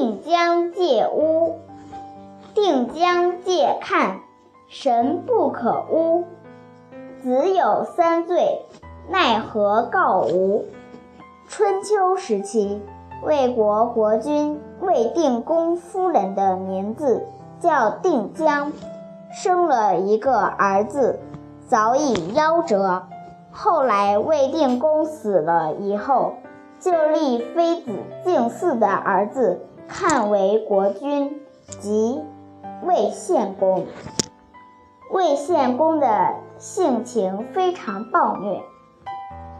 定江戒污，定江戒看，神不可污。子有三罪，奈何告无？春秋时期，魏国国君魏定公夫人的名字叫定江，生了一个儿子，早已夭折。后来魏定公死了以后，就立妃子敬嗣的儿子看为国君，即魏献公。魏献公的性情非常暴虐。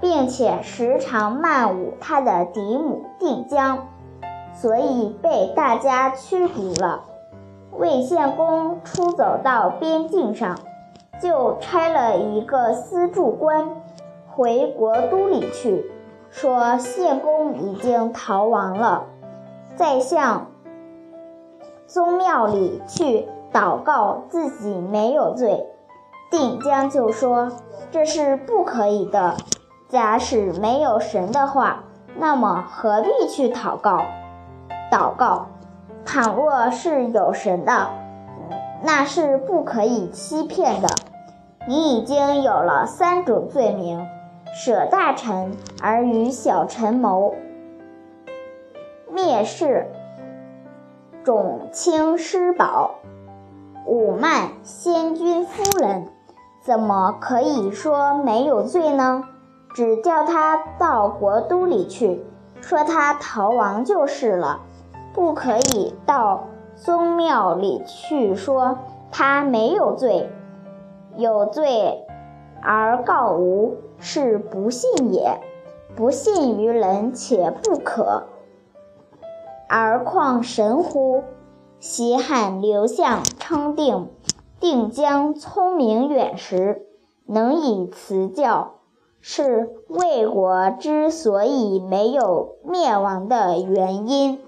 并且时常漫侮他的嫡母定江，所以被大家驱逐了。魏献公出走到边境上，就差了一个司柱官回国都里去，说献公已经逃亡了，再向宗庙里去祷告自己没有罪。定江就说：“这是不可以的。”假使没有神的话，那么何必去祷告？祷告，倘若是有神的，那是不可以欺骗的。你已经有了三种罪名：舍大臣而与小臣谋，蔑视种轻师宝，侮慢先君夫人，怎么可以说没有罪呢？只叫他到国都里去，说他逃亡就是了，不可以到宗庙里去说他没有罪，有罪而告无，是不信也。不信于人，且不可，而况神乎？西汉刘向称定，定将聪明远识，能以辞教。是魏国之所以没有灭亡的原因。